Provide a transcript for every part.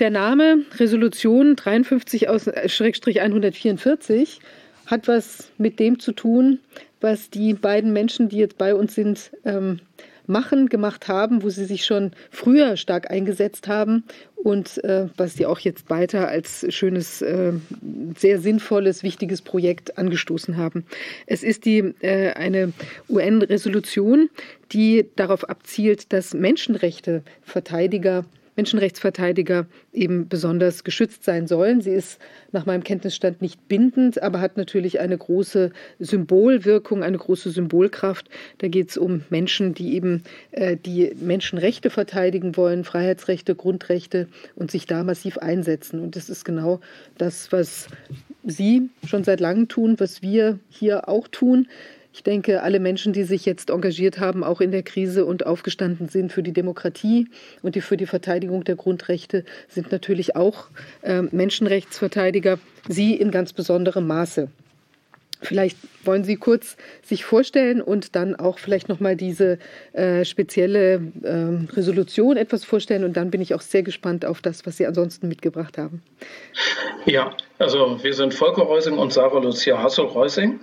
Der Name Resolution 53 aus äh, Schrägstrich 144 hat was mit dem zu tun, was die beiden Menschen, die jetzt bei uns sind, ähm, machen, gemacht haben, wo sie sich schon früher stark eingesetzt haben und äh, was sie auch jetzt weiter als schönes, äh, sehr sinnvolles, wichtiges Projekt angestoßen haben. Es ist die, äh, eine UN-Resolution, die darauf abzielt, dass Menschenrechte Verteidiger Menschenrechtsverteidiger eben besonders geschützt sein sollen. Sie ist nach meinem Kenntnisstand nicht bindend, aber hat natürlich eine große Symbolwirkung, eine große Symbolkraft. Da geht es um Menschen, die eben äh, die Menschenrechte verteidigen wollen, Freiheitsrechte, Grundrechte und sich da massiv einsetzen. Und das ist genau das, was Sie schon seit langem tun, was wir hier auch tun. Ich denke, alle Menschen, die sich jetzt engagiert haben, auch in der Krise und aufgestanden sind für die Demokratie und die für die Verteidigung der Grundrechte, sind natürlich auch äh, Menschenrechtsverteidiger. Sie in ganz besonderem Maße. Vielleicht wollen Sie kurz sich vorstellen und dann auch vielleicht noch mal diese äh, spezielle äh, Resolution etwas vorstellen. Und dann bin ich auch sehr gespannt auf das, was Sie ansonsten mitgebracht haben. Ja, also wir sind Volker Reusing und Sarah Lucia Hassel-Reusing.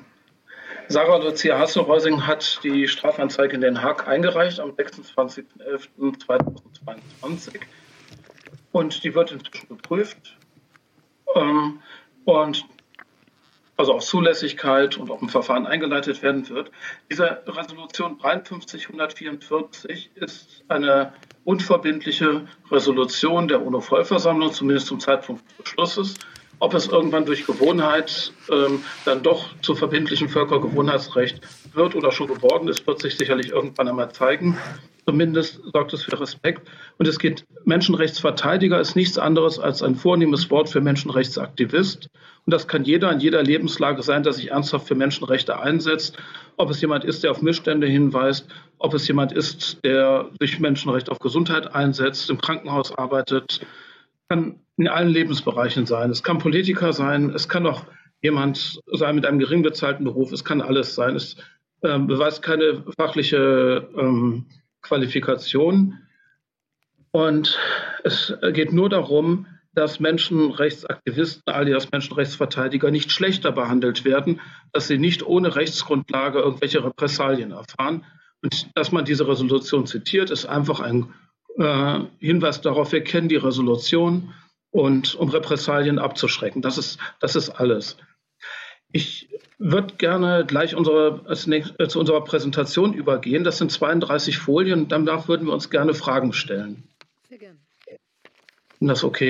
Sarah Lucia Hasselreusing hat die Strafanzeige in Den Haag eingereicht am 26.11.2022 und die wird inzwischen geprüft ähm, und also auf Zulässigkeit und auch im Verfahren eingeleitet werden wird. Diese Resolution 53144 ist eine unverbindliche Resolution der UNO-Vollversammlung, zumindest zum Zeitpunkt des Beschlusses. Ob es irgendwann durch Gewohnheit ähm, dann doch zu verbindlichem Völkergewohnheitsrecht wird oder schon geworden ist, wird sich sicherlich irgendwann einmal zeigen. Zumindest sorgt es für Respekt. Und es geht, Menschenrechtsverteidiger ist nichts anderes als ein vornehmes Wort für Menschenrechtsaktivist. Und das kann jeder in jeder Lebenslage sein, der sich ernsthaft für Menschenrechte einsetzt. Ob es jemand ist, der auf Missstände hinweist, ob es jemand ist, der sich Menschenrecht auf Gesundheit einsetzt, im Krankenhaus arbeitet, kann in allen Lebensbereichen sein. Es kann Politiker sein, es kann auch jemand sein mit einem gering bezahlten Beruf, es kann alles sein. Es äh, beweist keine fachliche ähm, Qualifikation. Und es geht nur darum, dass Menschenrechtsaktivisten alias Menschenrechtsverteidiger nicht schlechter behandelt werden, dass sie nicht ohne Rechtsgrundlage irgendwelche Repressalien erfahren. Und dass man diese Resolution zitiert, ist einfach ein äh, Hinweis darauf, wir kennen die Resolution und um Repressalien abzuschrecken. Das ist, das ist alles. Ich würde gerne gleich unsere, äh, zu unserer Präsentation übergehen. Das sind 32 Folien. Danach würden wir uns gerne Fragen stellen. Sehr gerne. Ist das okay?